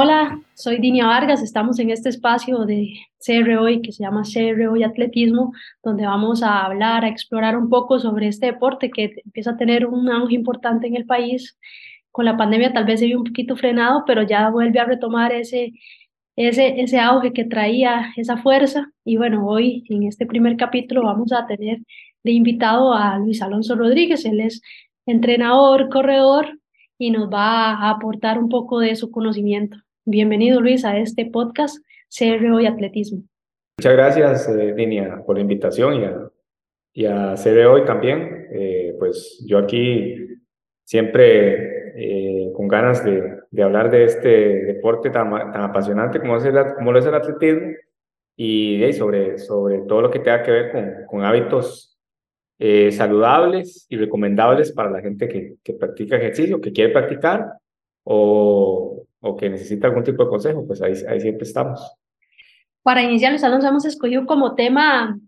Hola, soy Dinia Vargas. Estamos en este espacio de CR Hoy que se llama CR Hoy Atletismo, donde vamos a hablar, a explorar un poco sobre este deporte que empieza a tener un auge importante en el país. Con la pandemia tal vez se vio un poquito frenado, pero ya vuelve a retomar ese, ese, ese auge que traía esa fuerza. Y bueno, hoy en este primer capítulo vamos a tener de invitado a Luis Alonso Rodríguez. Él es entrenador, corredor y nos va a aportar un poco de su conocimiento. Bienvenido Luis a este podcast CRO y Atletismo. Muchas gracias, eh, Dinia, por la invitación y a, y a CRO también. Eh, pues yo aquí siempre eh, con ganas de, de, hablar de este deporte tan, tan apasionante como, es el, como lo es el atletismo y sobre, sobre todo lo que tenga que ver con, con hábitos eh, saludables y recomendables para la gente que, que, practica ejercicio, que quiere practicar o, o, que necesita algún tipo de consejo, pues ahí, ahí siempre estamos. Para iniciar, los nos hemos escogido como tema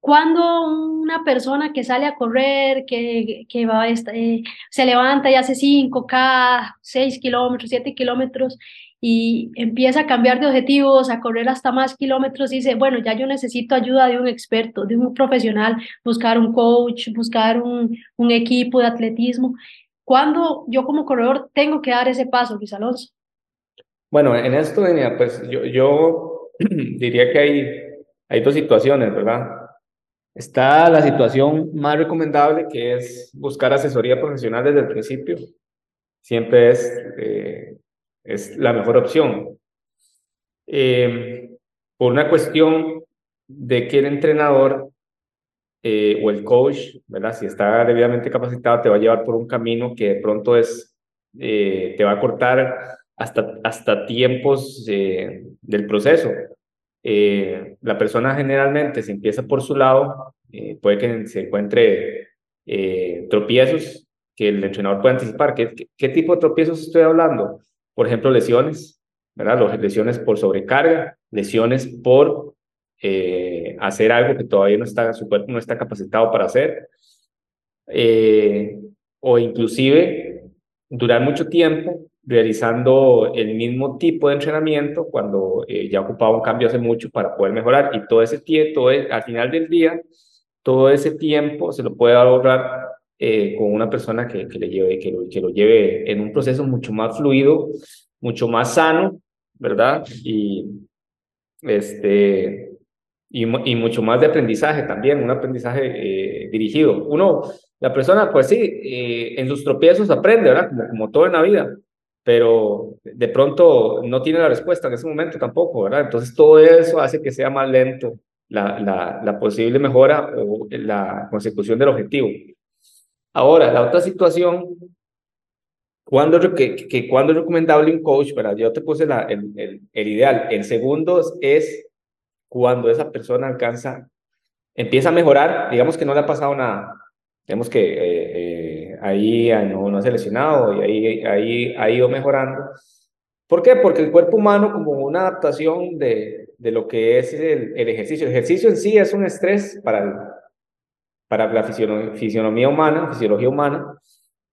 cuando una persona que sale a correr, que, que va, eh, se levanta y hace 5K, 6 kilómetros, 7 kilómetros, y empieza a cambiar de objetivos, a correr hasta más kilómetros, y dice, bueno, ya yo necesito ayuda de un experto, de un profesional, buscar un coach, buscar un, un equipo de atletismo. ¿Cuándo yo como corredor tengo que dar ese paso, Luis Alonso? Bueno, en esto, pues yo, yo diría que hay, hay dos situaciones, ¿verdad? Está la situación más recomendable, que es buscar asesoría profesional desde el principio. Siempre es eh, es la mejor opción. Eh, por una cuestión de que el entrenador eh, o el coach, ¿verdad? Si está debidamente capacitado, te va a llevar por un camino que de pronto es, eh, te va a cortar hasta, hasta tiempos del proceso. la persona generalmente se empieza por su lado, puede que se encuentre tropiezos que el entrenador puede anticipar. ¿Qué, ¿Qué tipo de tropiezos estoy hablando? por ejemplo, lesiones, ¿verdad? Lesiones por sobrecarga, lesiones por eh, hacer algo que todavía no está, su cuerpo no está capacitado para hacer, eh, o inclusive durar mucho tiempo realizando el mismo tipo de entrenamiento cuando eh, ya ocupaba un cambio hace mucho para poder mejorar y todo ese tiempo, al final del día, todo ese tiempo se lo puede ahorrar eh, con una persona que, que le lleve, que lo, que lo lleve en un proceso mucho más fluido, mucho más sano, ¿verdad? Y, este, y, y mucho más de aprendizaje también, un aprendizaje eh, dirigido. Uno, la persona, pues sí, eh, en sus tropiezos aprende, ¿verdad? Como, como todo en la vida, pero de pronto no tiene la respuesta en ese momento tampoco, ¿verdad? Entonces todo eso hace que sea más lento la, la, la posible mejora o la consecución del objetivo. Ahora, la otra situación, ¿cuándo, que, que, ¿cuándo es recomendable un coach? ¿verdad? Yo te puse la, el, el, el, ideal. El segundo es cuando esa persona alcanza, empieza a mejorar, digamos que no le ha pasado nada, digamos que eh, eh, ahí no, no ha seleccionado y ahí, ahí ha ido mejorando. ¿Por qué? Porque el cuerpo humano, como una adaptación de, de lo que es el, el ejercicio, el ejercicio en sí es un estrés para el, para la fisionomía humana, fisiología humana.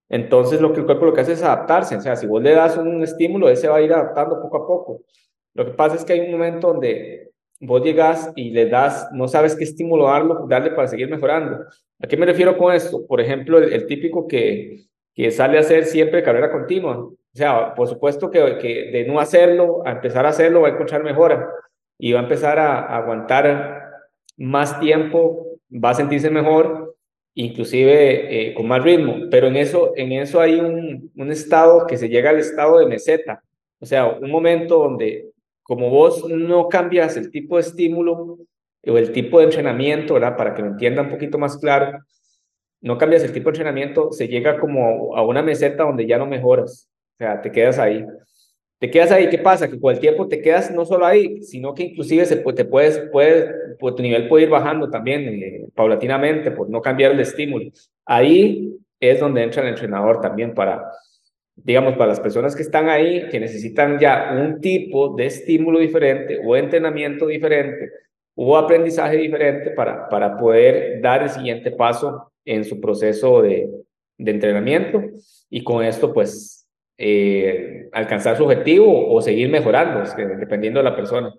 Entonces lo que el cuerpo lo que hace es adaptarse, o sea, si vos le das un estímulo, ese va a ir adaptando poco a poco. Lo que pasa es que hay un momento donde vos llegas y le das, no sabes qué estímulo darle para seguir mejorando. ¿A qué me refiero con esto? Por ejemplo, el, típico que, que sale a hacer siempre carrera continua. O sea, por supuesto que, que de no hacerlo a empezar a hacerlo va a encontrar mejora y va a empezar a, a aguantar más tiempo va a sentirse mejor, inclusive eh, con más ritmo, pero en eso, en eso hay un, un estado que se llega al estado de meseta, o sea, un momento donde como vos no cambias el tipo de estímulo o el tipo de entrenamiento. Para que lo entienda un poquito más claro, no cambias el tipo de entrenamiento, se llega como a una meseta donde ya no mejoras, o sea, te quedas ahí te quedas ahí, ¿qué pasa? Que con el tiempo te quedas no solo ahí, sino que inclusive se, te puedes, puedes, pues, tu nivel puede ir bajando también eh, paulatinamente por no cambiar el estímulo. Ahí es donde entra el entrenador también para, digamos, para las personas que están ahí, que necesitan ya un tipo de estímulo diferente o entrenamiento diferente o aprendizaje diferente para, para poder dar el siguiente paso en su proceso de, de entrenamiento y con esto pues eh, alcanzar su objetivo o seguir mejorando, dependiendo de la persona.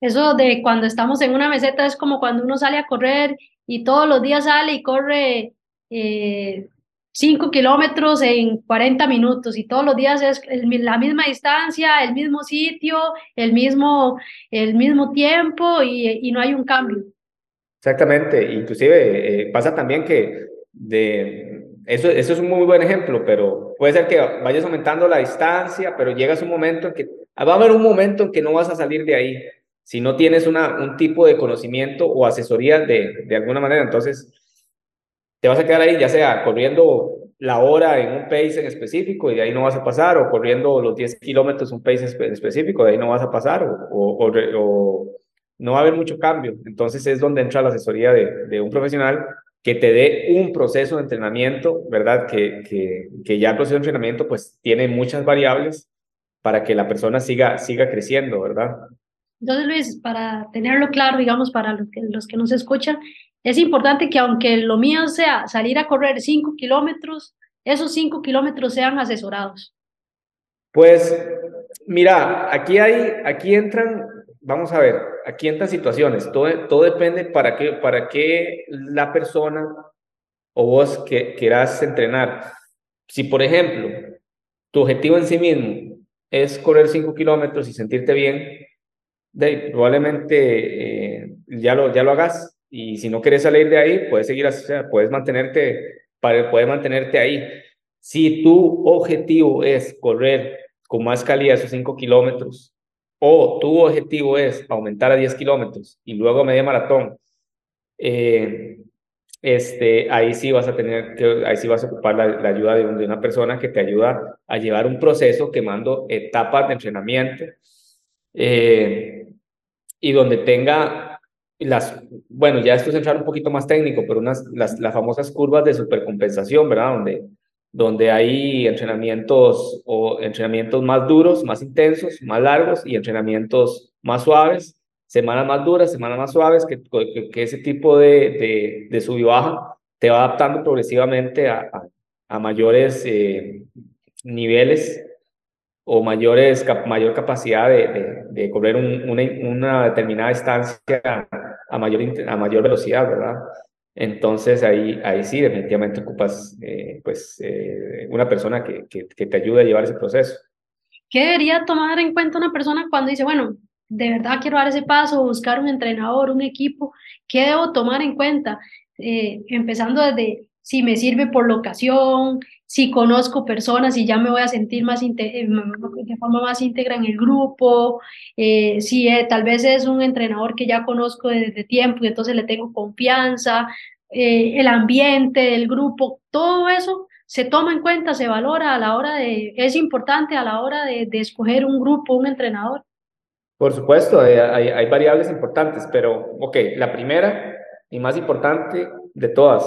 Eso de cuando estamos en una meseta es como cuando uno sale a correr y todos los días sale y corre eh, 5 kilómetros en 40 minutos y todos los días es la misma distancia, el mismo sitio, el mismo, el mismo tiempo y, no hay un cambio. Exactamente, inclusive eh, pasa también que de, eso, eso es un muy buen ejemplo, pero puede ser que vayas aumentando la distancia, pero llegas un momento en que va a haber un momento en que no vas a salir de ahí si no tienes una, un tipo de conocimiento o asesoría de, de alguna manera. Entonces, te vas a quedar ahí, ya sea corriendo la hora en un pace en específico y de ahí no vas a pasar, o corriendo los 10 kilómetros un pace en específico, de ahí no vas a pasar, o, o, no va a haber mucho cambio. Entonces es donde entra la asesoría de, de un profesional que te dé un proceso de entrenamiento, ¿verdad? Que, que, que, ya el proceso de entrenamiento pues tiene muchas variables para que la persona siga, siga creciendo, ¿verdad? Entonces, Luis, para tenerlo claro, digamos, para los que, los que nos escuchan, es importante que aunque lo mío sea salir a correr cinco kilómetros, esos cinco kilómetros sean asesorados. Pues mira, aquí hay, aquí entran, vamos a ver, aquí entran situaciones. Todo, todo depende para qué, para qué la persona o vos que quieras entrenar. Si por ejemplo tu objetivo en sí mismo es correr cinco kilómetros y sentirte bien, de, probablemente eh, ya, lo, ya lo hagas y si no quieres salir de ahí, puedes seguir, o sea, puedes mantenerte, puedes mantenerte ahí. Si tu objetivo es correr con más calidad esos 5 kilómetros, o tu objetivo es aumentar a 10 kilómetros y luego media maratón, eh, este, ahí sí vas a tener que, ahí sí vas a ocupar la, ayuda de, una persona que te ayuda a llevar un proceso quemando etapas de entrenamiento eh, y donde tenga las, bueno, ya esto es entrar un poquito más técnico, pero unas, las, las famosas curvas de supercompensación, ¿verdad? Donde, donde hay entrenamientos o entrenamientos más duros, más intensos, más largos y entrenamientos más suaves, semanas más duras, semanas más suaves, que, que, ese tipo de, de, de sub y baja te va adaptando progresivamente a, a, mayores eh, niveles o mayores, mayor capacidad de, de, correr una, una, determinada distancia a mayor, a mayor velocidad, ¿verdad? Entonces ahí, ahí sí, definitivamente ocupas eh, pues, eh, una persona que, que, que, te ayude a llevar ese proceso. ¿Qué debería tomar en cuenta una persona cuando dice, bueno, de verdad quiero dar ese paso, buscar un entrenador, un equipo? ¿Qué debo tomar en cuenta? Eh, empezando desde si me sirve por locación, si conozco personas y ya me voy a sentir más eh, de forma más íntegra en el grupo, eh, si eh, tal vez es un entrenador que ya conozco desde tiempo y entonces le tengo confianza, el ambiente del grupo, todo eso se toma en cuenta, se valora a la hora de, es importante a la hora de, de escoger un grupo, un entrenador. Por supuesto, hay, hay variables importantes, pero ok, la primera y más importante de todas,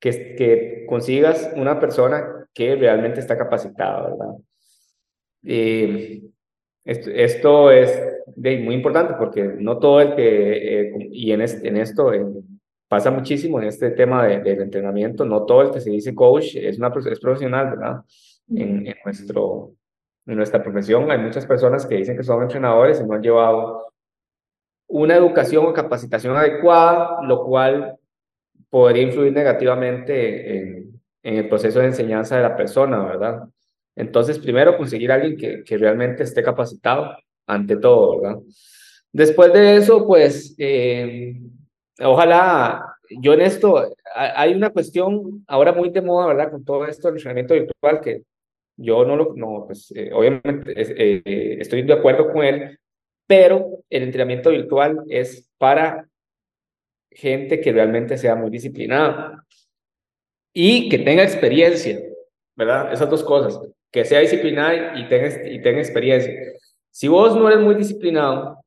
que, que consigas una persona que realmente está capacitada, ¿verdad? Eh, esto, es muy importante porque no todo el que, eh, y en, este, en esto eh, pasa muchísimo en este tema de, del entrenamiento, no todo el que se dice coach es, una, es profesional, ¿verdad? En, en, nuestro, en nuestra profesión hay muchas personas que dicen que son entrenadores y no han llevado una educación o capacitación adecuada, lo cual podría influir negativamente en, el proceso de enseñanza de la persona, ¿verdad? Entonces, primero conseguir a alguien que, realmente esté capacitado ante todo, ¿verdad? Después de eso, pues, eh, ojalá, yo en esto, hay una cuestión ahora muy de moda, ¿verdad? Con todo esto del entrenamiento virtual, que yo no lo, no, pues, eh, obviamente eh, estoy de acuerdo con él, pero el entrenamiento virtual es para gente que realmente sea muy disciplinada y que tenga experiencia, ¿verdad? Esas dos cosas, que sea disciplinada y tenga, y tenga experiencia. Si vos no eres muy disciplinado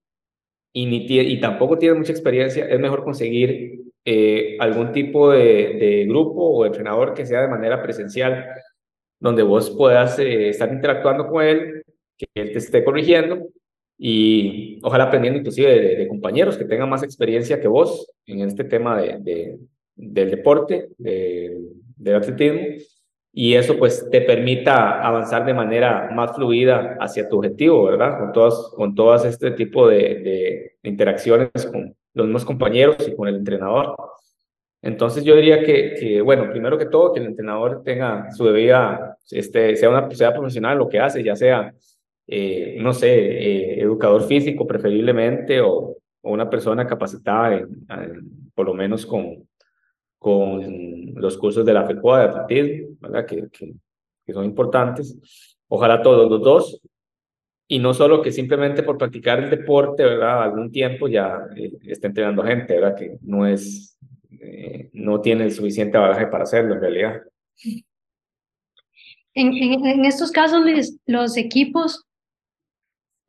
y, ni y tampoco tienes mucha experiencia, es mejor conseguir eh, algún tipo de, grupo o entrenador que sea de manera presencial, donde vos puedas eh, estar interactuando con él, que él te esté corrigiendo y ojalá aprendiendo inclusive de, compañeros que tengan más experiencia que vos en este tema de, del deporte, del atletismo, y eso pues te permita avanzar de manera más fluida hacia tu objetivo, ¿verdad? Con todas, con todas este tipo de, de interacciones con los mismos compañeros y con el entrenador. Entonces yo diría que, que, bueno, primero que todo, que el entrenador tenga su debida, este, sea, una, sea profesional lo que hace, ya sea, eh, no sé, eh, educador físico preferiblemente o, una persona capacitada, por lo menos con, con los cursos de la FECOA de atletismo, ¿verdad? Que, son importantes. Ojalá todos los dos, y no solo que simplemente por practicar el deporte, ¿verdad? Algún tiempo ya eh, esté entrenando gente, ¿verdad? Que no es, eh, no tiene el suficiente bagaje para hacerlo en realidad. En, en, estos casos, los equipos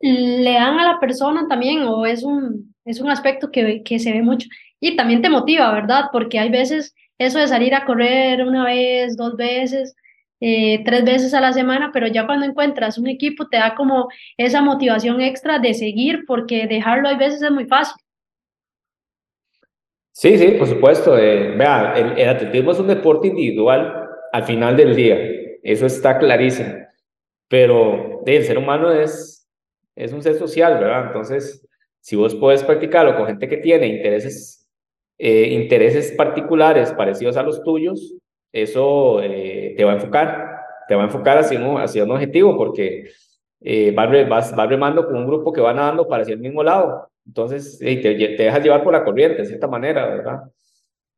le dan a la persona también, o es un, es un aspecto que, que se ve mucho, y también te motiva, ¿verdad? Porque hay veces eso de salir a correr una vez, dos veces, eh, tres veces a la semana, pero ya cuando encuentras un equipo te da como esa motivación extra de seguir, porque dejarlo hay veces es muy fácil. Sí, sí, por supuesto. Eh, vea, el, atletismo es un deporte individual al final del día, eso está clarísimo, pero el ser humano es, es un ser social, ¿verdad? Entonces, si vos puedes practicarlo con gente que tiene intereses, eh, intereses particulares parecidos a los tuyos, eso eh, te va a enfocar, te va a enfocar hacia un, hacia un objetivo porque eh, vas, vas, remando con un grupo que va nadando para hacia el mismo lado. Entonces, te, te, dejas llevar por la corriente, de cierta manera, ¿verdad?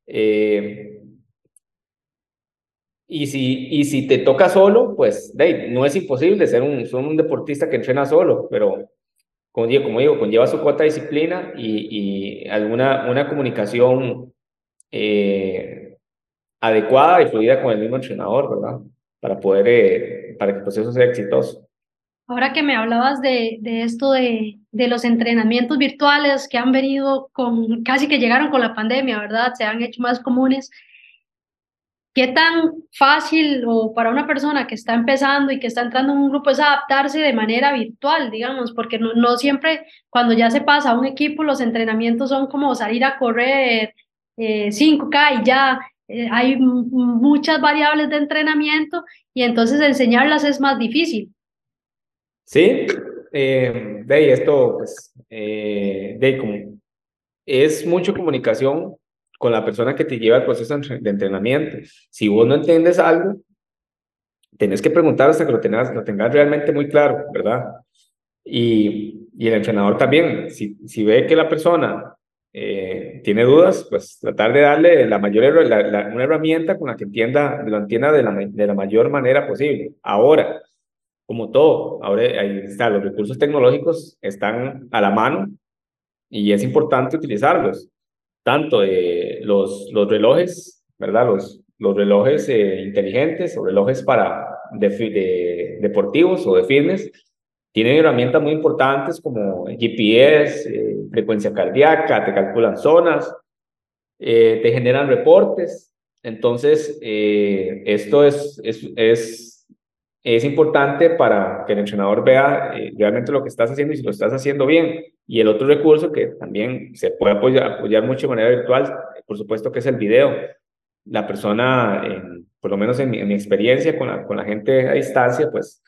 Eh, y, si, y si te toca solo, pues no es imposible ser un, ser un deportista que entrena solo, pero como digo, como digo conlleva su cuota de disciplina y, y alguna una comunicación eh, adecuada y fluida con el mismo entrenador, ¿verdad? Para poder, eh, para que el proceso sea exitoso. Ahora que me hablabas de, de esto de, de, los entrenamientos virtuales que han venido con, casi que llegaron con la pandemia, ¿verdad? Se han hecho más comunes. ¿Qué tan fácil o para una persona que está empezando y que está entrando en un grupo es adaptarse de manera virtual, digamos? Porque no, siempre cuando ya se pasa a un equipo los entrenamientos son como salir a correr eh, 5K y ya eh, hay muchas variables de entrenamiento y entonces enseñarlas es más difícil. Sí, eh, de esto, pues, eh, de como es mucho comunicación con la persona que te lleva el proceso de entrenamiento. Si vos no entiendes algo, tenés que preguntar hasta que lo tengas, lo tengas realmente muy claro, ¿verdad? Y, el entrenador también, si, ve que la persona eh, tiene dudas, pues tratar de darle la mayor, una herramienta con la que entienda, lo entienda de la, de la mayor manera posible. Ahora, como todo, ahora ahí está, los recursos tecnológicos están a la mano y es importante utilizarlos. Tanto eh, los, los relojes, ¿verdad? Los, los relojes eh, inteligentes o relojes para de, deportivos o de fitness, tienen herramientas muy importantes como GPS, eh, frecuencia cardíaca, te calculan zonas, eh, te generan reportes. Entonces, esto es, es, es, es, importante para que el entrenador vea realmente lo que estás haciendo y si lo estás haciendo bien. Y el otro recurso que también se puede apoyar, apoyar mucho de manera virtual, por supuesto que es el video. La persona, por lo menos en mi, en mi experiencia con la, con la gente a distancia, pues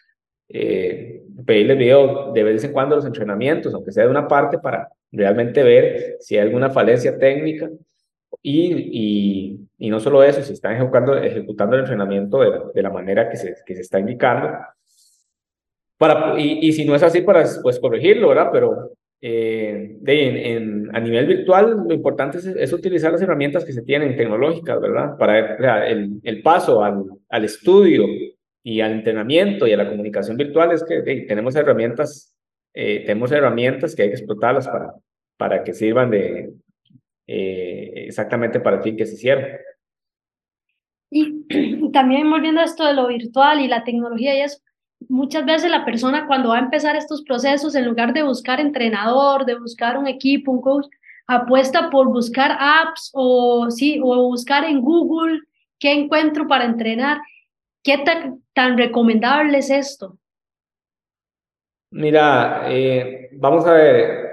eh, pedirle video de vez en cuando los entrenamientos, aunque sea de una parte, para realmente ver si hay alguna falencia técnica y, y, y no solo eso, si están ejecutando, ejecutando el entrenamiento de, de la manera que se, que se está indicando. Para, y, y si no es así, para pues corregirlo, ¿verdad? Pero eh, de, en, a nivel virtual, lo importante es, es, utilizar las herramientas que se tienen tecnológicas, ¿verdad? Para el, el paso al, al estudio y al entrenamiento y a la comunicación virtual es que tenemos herramientas, eh, tenemos herramientas que hay que explotarlas para, para que sirvan de eh, exactamente para el fin que se hicieron. Y también volviendo a esto de lo virtual y la tecnología y eso, muchas veces la persona cuando va a empezar estos procesos, en lugar de buscar entrenador, de buscar un equipo, un coach, apuesta por buscar apps o, sí, o buscar en Google qué encuentro para entrenar ¿Qué tan, recomendable es esto? Mira, eh, vamos a ver,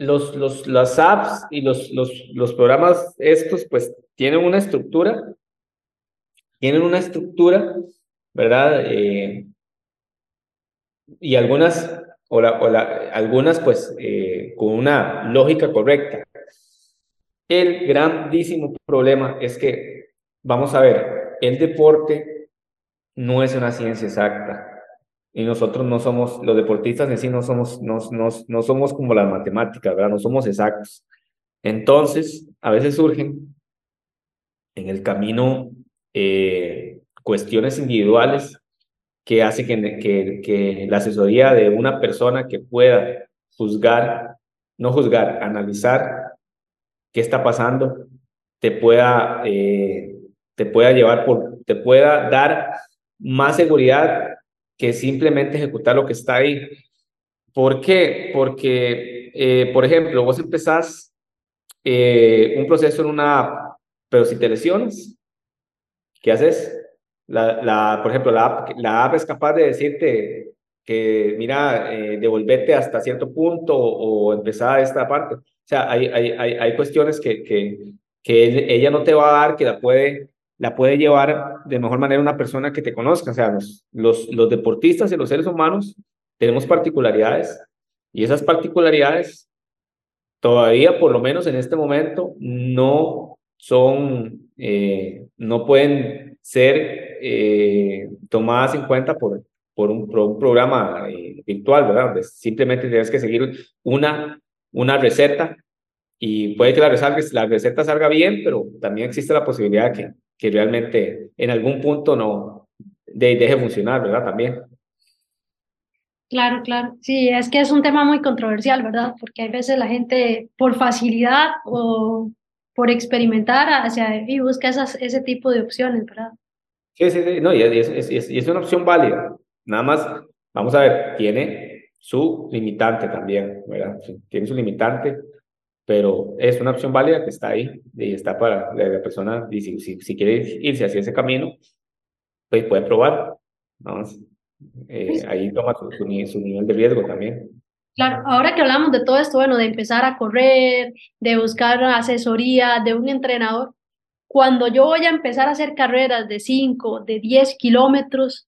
los, los, las apps y los, los, los programas estos pues tienen una estructura tienen una estructura, ¿verdad? Eh, y algunas, o, la, o la, algunas pues eh, con una lógica correcta. El grandísimo problema es que, vamos a ver, el deporte no es una ciencia exacta. Y nosotros no somos, los deportistas en sí no somos, no, no, no somos como las matemáticas, ¿verdad? No somos exactos. Entonces, a veces surgen en el camino eh, cuestiones individuales que hace que, que, que, la asesoría de una persona que pueda juzgar, no juzgar, analizar qué está pasando, te pueda, eh, te pueda llevar por, te pueda dar más seguridad que simplemente ejecutar lo que está ahí. ¿Por qué? Porque, eh, por ejemplo, vos empezás eh, un proceso en una app, pero si te lesionas, ¿qué haces? La, por ejemplo, la app, es capaz de decirte que, mira, eh, devolvete hasta cierto punto o, empezar esta parte. O sea, hay, hay, hay, hay cuestiones que, que, que ella no te va a dar, que la puede la puede llevar de mejor manera una persona que te conozca. O sea, los, los, los deportistas y los seres humanos tenemos particularidades y esas particularidades todavía, por lo menos en este momento, no son, eh, no pueden ser eh, tomadas en cuenta por, por, un, un programa eh, virtual, ¿verdad? simplemente tienes que seguir una, una receta y puede que la la receta salga bien, pero también existe la posibilidad de que que realmente en algún punto no de, deje funcionar, ¿verdad? También. Claro, claro. Sí, es que es un tema muy controversial, ¿verdad? Porque hay veces la gente por facilidad o por experimentar hacia y busca esas, ese tipo de opciones, ¿verdad? Sí, sí, sí. No, y es, es, es, es una opción válida. Nada más, vamos a ver, tiene su limitante también, ¿verdad? Tiene su limitante pero es una opción válida que está ahí y está para la, persona, y si, si, quiere irse hacia ese camino, pues puede probar. Eh, ahí toma su, su, nivel de riesgo también. Claro, ahora que hablamos de todo esto, bueno, de empezar a correr, de buscar asesoría de un entrenador, cuando yo voy a empezar a hacer carreras de 5, de 10 kilómetros,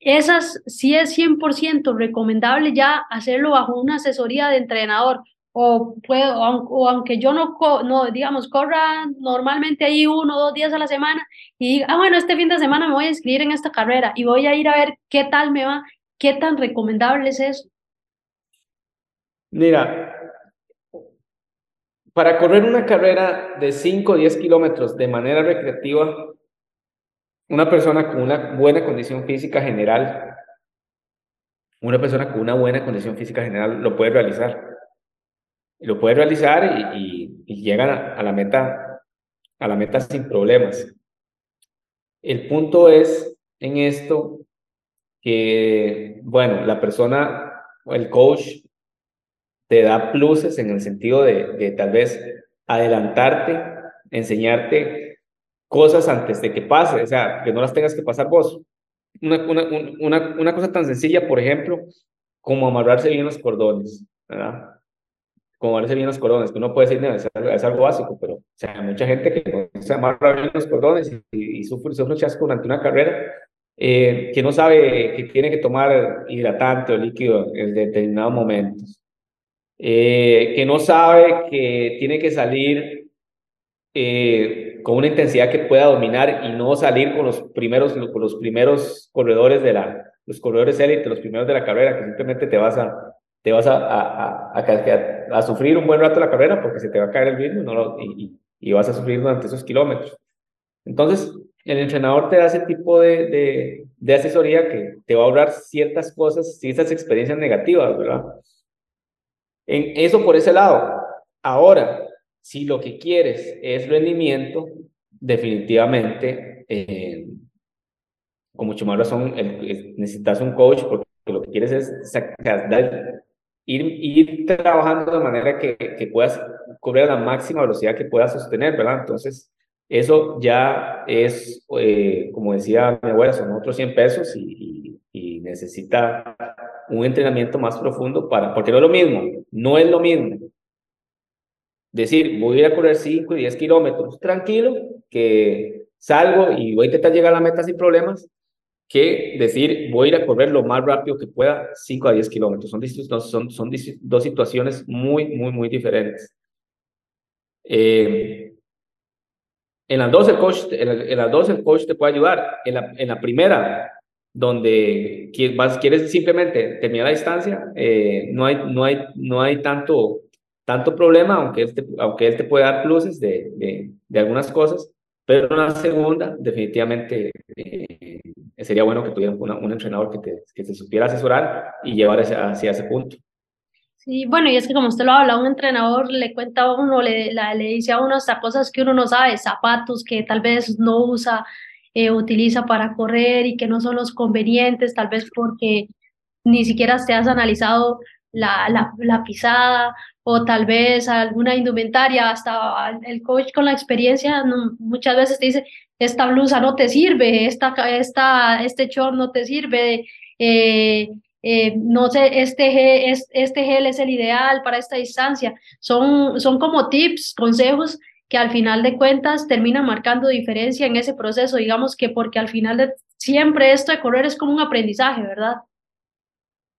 esas sí es 100% recomendable ya hacerlo bajo una asesoría de entrenador, o puedo, o, aunque yo no, no, digamos, corra normalmente ahí uno o dos días a la semana y diga, ah, bueno, este fin de semana me voy a inscribir en esta carrera y voy a ir a ver qué tal me va, qué tan recomendable es eso. Mira, para correr una carrera de 5 o 10 kilómetros de manera recreativa, una persona con una buena condición física general, una persona con una buena condición física general lo puede realizar lo puede realizar y, llegan a, la meta, a la meta sin problemas. El punto es en esto que, bueno, la persona o el coach te da pluses en el sentido de, de tal vez adelantarte, enseñarte cosas antes de que pase, o sea, que no las tengas que pasar vos. Una, una, una, una cosa tan sencilla, por ejemplo, como amarrarse bien los cordones, ¿verdad? Como parece bien los cordones, que uno puede decir, es, algo básico, pero o sea, mucha gente que no se amarra bien los cordones y, sufre, sufre un chasco durante una carrera, eh, que no sabe que tiene que tomar hidratante o líquido en determinados momentos, eh, que no sabe que tiene que salir eh, con una intensidad que pueda dominar y no salir con los primeros, con los primeros corredores de la, los corredores élite, los primeros de la carrera, que simplemente te vas a, te vas a, a, a, a, sufrir un buen rato la carrera porque se te va a caer el ritmo no y, y, vas a sufrir durante esos kilómetros. Entonces, el entrenador te da ese tipo de, de, de asesoría que te va a ahorrar ciertas cosas, ciertas experiencias negativas, ¿verdad? En eso por ese lado. Ahora, si lo que quieres es rendimiento, definitivamente, eh, con mucho más razón, necesitas un coach porque lo que quieres es sacar, ir, ir trabajando de manera que, que puedas cubrir la máxima velocidad que puedas sostener, ¿verdad? Entonces, eso ya es, eh, como decía mi abuela, son otros 100 pesos y, y, necesita un entrenamiento más profundo para, porque no es lo mismo, no es lo mismo decir, voy a ir a correr 5 y 10 kilómetros tranquilo, que salgo y voy a intentar llegar a la meta sin problemas, que decir voy a ir a correr lo más rápido que pueda, 5 a 10 kilómetros. Son, son, son dos situaciones muy, muy, muy diferentes. Eh, en las dos el coach, en, las dos el coach te puede ayudar. En la, en la primera, donde vas, quieres simplemente terminar la distancia, eh, no, hay, no, hay, no hay tanto, tanto problema, aunque él te, aunque él te puede dar pluses de, de, de algunas cosas, pero en la segunda, definitivamente eh, sería bueno que tuviera un entrenador que te, que te supiera asesorar y llevar hacia ese punto. Sí, bueno, y es que como usted lo habla, un entrenador le cuenta a uno, le, le dice a uno hasta cosas que uno no sabe, zapatos que tal vez no usa, eh, utiliza para correr y que no son los convenientes, tal vez porque ni siquiera te has analizado la, la, la pisada o tal vez alguna indumentaria, hasta el coach con la experiencia muchas veces te dice, esta blusa no te sirve, esta, esta, este short no te sirve, eh, eh, no sé, este, este gel es el ideal para esta distancia. Son, son como tips, consejos que al final de cuentas terminan marcando diferencia en ese proceso. Digamos que porque al final de siempre esto de correr es como un aprendizaje, ¿verdad?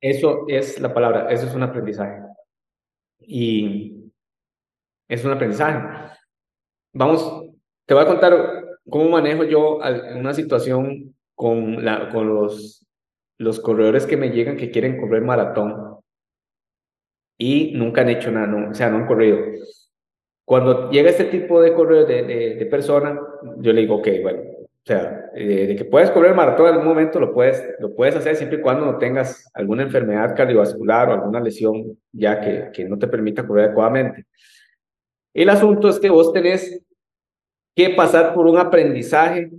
Eso es la palabra, eso es un aprendizaje. Y es un aprendizaje. Vamos, te voy a contar cómo manejo yo una situación con, la, con los los corredores que me llegan que quieren correr maratón y nunca han hecho nada, no, o sea, no han corrido. Cuando llega este tipo de corredor de, de, persona, yo le digo, ok, bueno, o sea, eh, de que puedes correr maratón en algún momento, lo puedes, lo puedes hacer siempre y cuando no tengas alguna enfermedad cardiovascular o alguna lesión ya que, que no te permita correr adecuadamente. El asunto es que vos tenés que pasar por un aprendizaje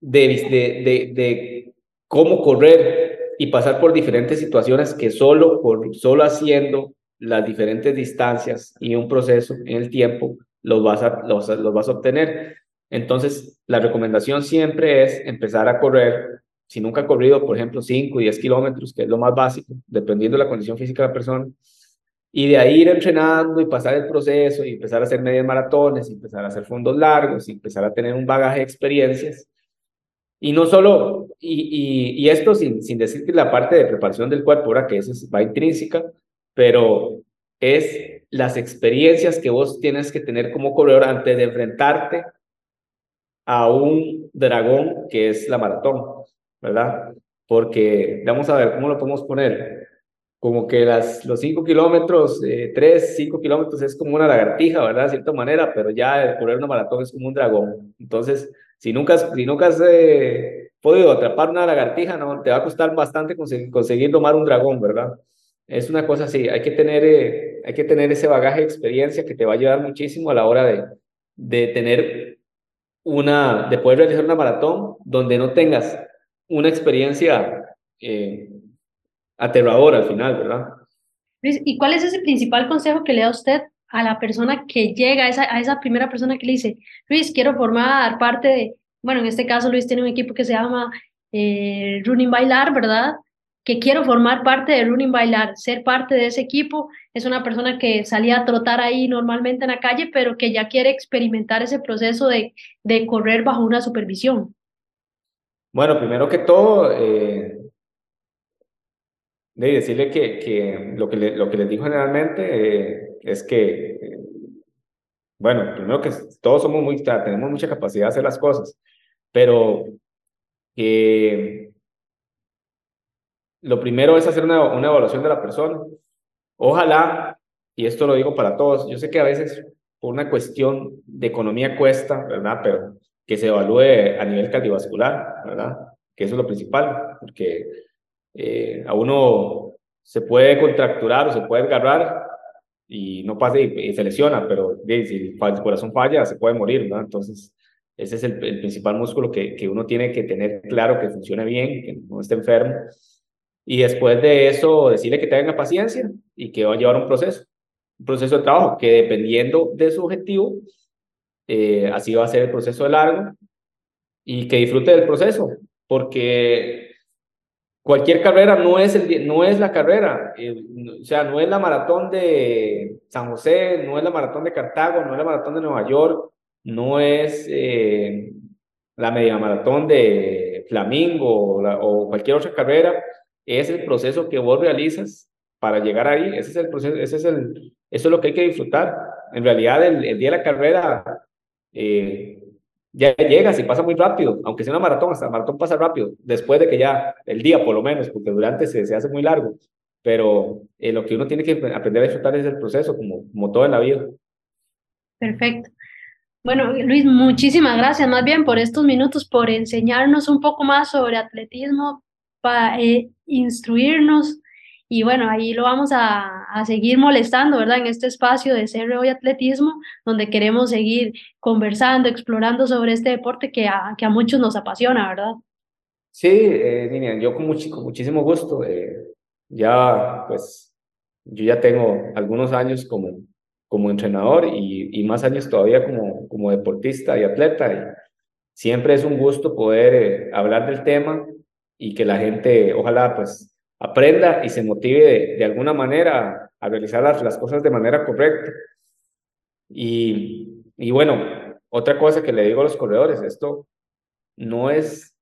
de, de, de cómo correr y pasar por diferentes situaciones que solo, por, solo haciendo las diferentes distancias y un proceso en el tiempo los vas a, los, los vas a obtener. Entonces, la recomendación siempre es empezar a correr, si nunca ha corrido, por ejemplo, 5 y 10 kilómetros, que es lo más básico, dependiendo de la condición física de la persona, y de ahí ir entrenando y pasar el proceso y empezar a hacer medias maratones, y empezar a hacer fondos largos, y empezar a tener un bagaje de experiencias. Y no solo, y, y, esto sin, sin decir que la parte de preparación del cuerpo, ahora que eso va intrínseca, pero es las experiencias que vos tienes que tener como corredor antes de enfrentarte a un dragón que es la maratón, ¿verdad? Porque vamos a ver cómo lo podemos poner. Como que las, los 5 kilómetros, 3, eh, 5 kilómetros es como una lagartija, ¿verdad? De cierta manera, pero ya correr una maratón es como un dragón. Entonces, si nunca, si nunca has eh, podido atrapar una lagartija, no, te va a costar bastante conseguir, conseguir domar un dragón, ¿verdad? Es una cosa así, hay que tener, eh, hay que tener ese bagaje de experiencia que te va a ayudar muchísimo a la hora de, de tener una, de poder realizar una maratón donde no tengas una experiencia eh, aterradora al final, ¿verdad? ¿Y cuál es ese principal consejo que le da usted a la persona que llega, a esa, a esa primera persona que le dice, Luis, quiero formar parte de, bueno, en este caso Luis tiene un equipo que se llama eh, Running Bailar, ¿verdad? Que quiero formar parte de Running Bailar, ser parte de ese equipo. Es una persona que salía a trotar ahí normalmente en la calle, pero que ya quiere experimentar ese proceso de, de correr bajo una supervisión. Bueno, primero que todo, eh, de decirle que, que, lo, que lo que les digo generalmente eh, es que, eh, bueno, primero que todos somos muy, tenemos mucha capacidad de hacer las cosas, pero que lo primero es hacer una, una evaluación de la persona. Ojalá, y esto lo digo para todos, yo sé que a veces por una cuestión de economía cuesta, ¿verdad? Pero que se evalúe a nivel cardiovascular, ¿verdad? Que eso es lo principal, porque eh, a uno se puede contracturar o se puede agarrar y no pasa y, se lesiona, pero si el corazón falla, se puede morir, ¿no? Entonces, ese es el, principal músculo que, que, uno tiene que tener claro que funcione bien, que no esté enfermo. Y después de eso, decirle que tenga paciencia y que va a llevar un proceso, un proceso de trabajo que dependiendo de su objetivo, eh, así va a ser el proceso de largo y que disfrute del proceso, porque cualquier carrera no es, el, no es la carrera, eh, o sea, no es la maratón de San José, no es la maratón de Cartago, no es la maratón de Nueva York, no es, eh, la media maratón de Flamingo o, cualquier otra carrera, es el proceso que vos realizas para llegar ahí. Ese es el proceso, ese es el, eso es lo que hay que disfrutar. En realidad, el, día de la carrera eh, ya llegas y pasa muy rápido, aunque sea una maratón, hasta maratón pasa rápido, después de que ya, el día por lo menos, porque durante se, se hace muy largo, pero eh, lo que uno tiene que aprender a disfrutar es el proceso, como, como todo en la vida. Perfecto. Bueno, Luis, muchísimas gracias más bien por estos minutos, por enseñarnos un poco más sobre atletismo, para eh, instruirnos y bueno, ahí lo vamos a, a, seguir molestando, ¿verdad? En este espacio de CRO y atletismo, donde queremos seguir conversando, explorando sobre este deporte que a, que a muchos nos apasiona, ¿verdad? Sí, eh, yo con, muchísimo gusto. Eh, ya, pues, yo ya tengo algunos años como, como entrenador y, y, más años todavía como, como deportista y atleta. Y siempre es un gusto poder eh, hablar del tema y que la gente, ojalá, pues, aprenda y se motive de, alguna manera a realizar las, las, cosas de manera correcta. Y, y bueno, otra cosa que le digo a los corredores, esto no es,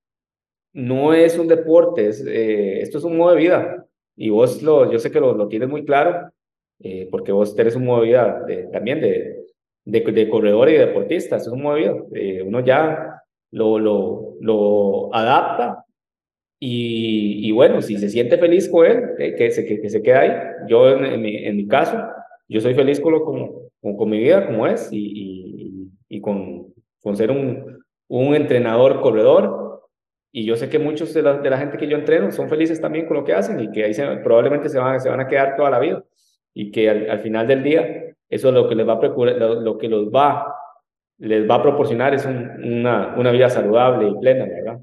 no es un deporte, es, eh, esto es un modo de vida. Y vos lo, yo sé que lo, lo tienes muy claro, eh, porque vos tenés un modo de vida también de, de, corredor y deportista, es un modo de vida. Eh, uno ya lo, lo, lo adapta y, y, bueno, si se siente feliz con él, eh, que, se, que, se quede ahí. Yo en, mi, en, mi, caso, yo soy feliz con, lo, con, con, mi vida como es y, y, y con, con ser un, un entrenador corredor y yo sé que muchos de la, de la, gente que yo entreno son felices también con lo que hacen y que ahí se, probablemente se van, se van a quedar toda la vida. Y que al, al final del día, eso es lo que les va a procurar, lo, lo, que los va, les va a proporcionar es un, una, una vida saludable y plena, ¿verdad?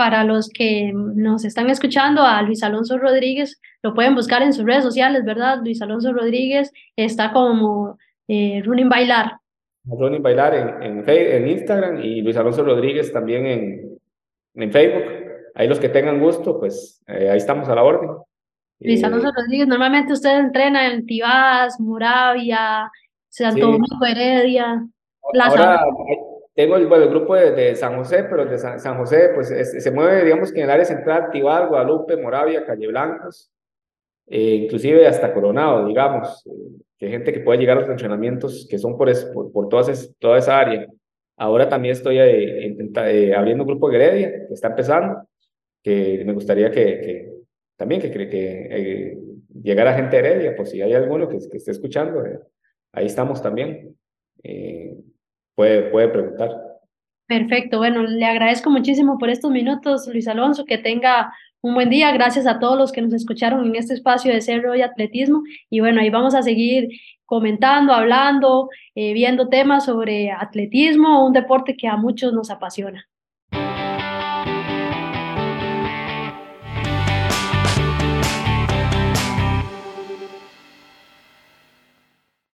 Para los que nos están escuchando, a Luis Alonso Rodríguez, lo pueden buscar en sus redes sociales, ¿verdad? Luis Alonso Rodríguez está como eh, Running Bailar. Running Bailar en, en, en Instagram y Luis Alonso Rodríguez también en, en Facebook. Ahí los que tengan gusto, pues eh, ahí estamos a la orden. Luis Alonso eh, Rodríguez, normalmente usted entrena en Tibás, Moravia, Santo Domingo, Heredia, Plaza. Ahora tengo el, bueno, el grupo de, de, San José, pero de San, San José pues se mueve, digamos que en el área central, Tibás, Guadalupe, Moravia, Calle Blancos, eh, inclusive hasta Coronado, digamos, que hay gente que puede llegar a los entrenamientos que son por, es, por, por todas toda esa área. Ahora también estoy eh, eh, abriendo un grupo de Heredia, que está empezando, que me gustaría que, que también que, que eh, llegara gente de Heredia, por si hay alguno que, que esté escuchando, eh, ahí estamos también. Eh, puede, puede preguntar. Perfecto, bueno, le agradezco muchísimo por estos minutos, Luis Alonso, que tenga un buen día, gracias a todos los que nos escucharon en este espacio de Cerro y Atletismo. Y bueno, ahí vamos a seguir comentando, hablando, eh, viendo temas sobre atletismo, un deporte que a muchos nos apasiona.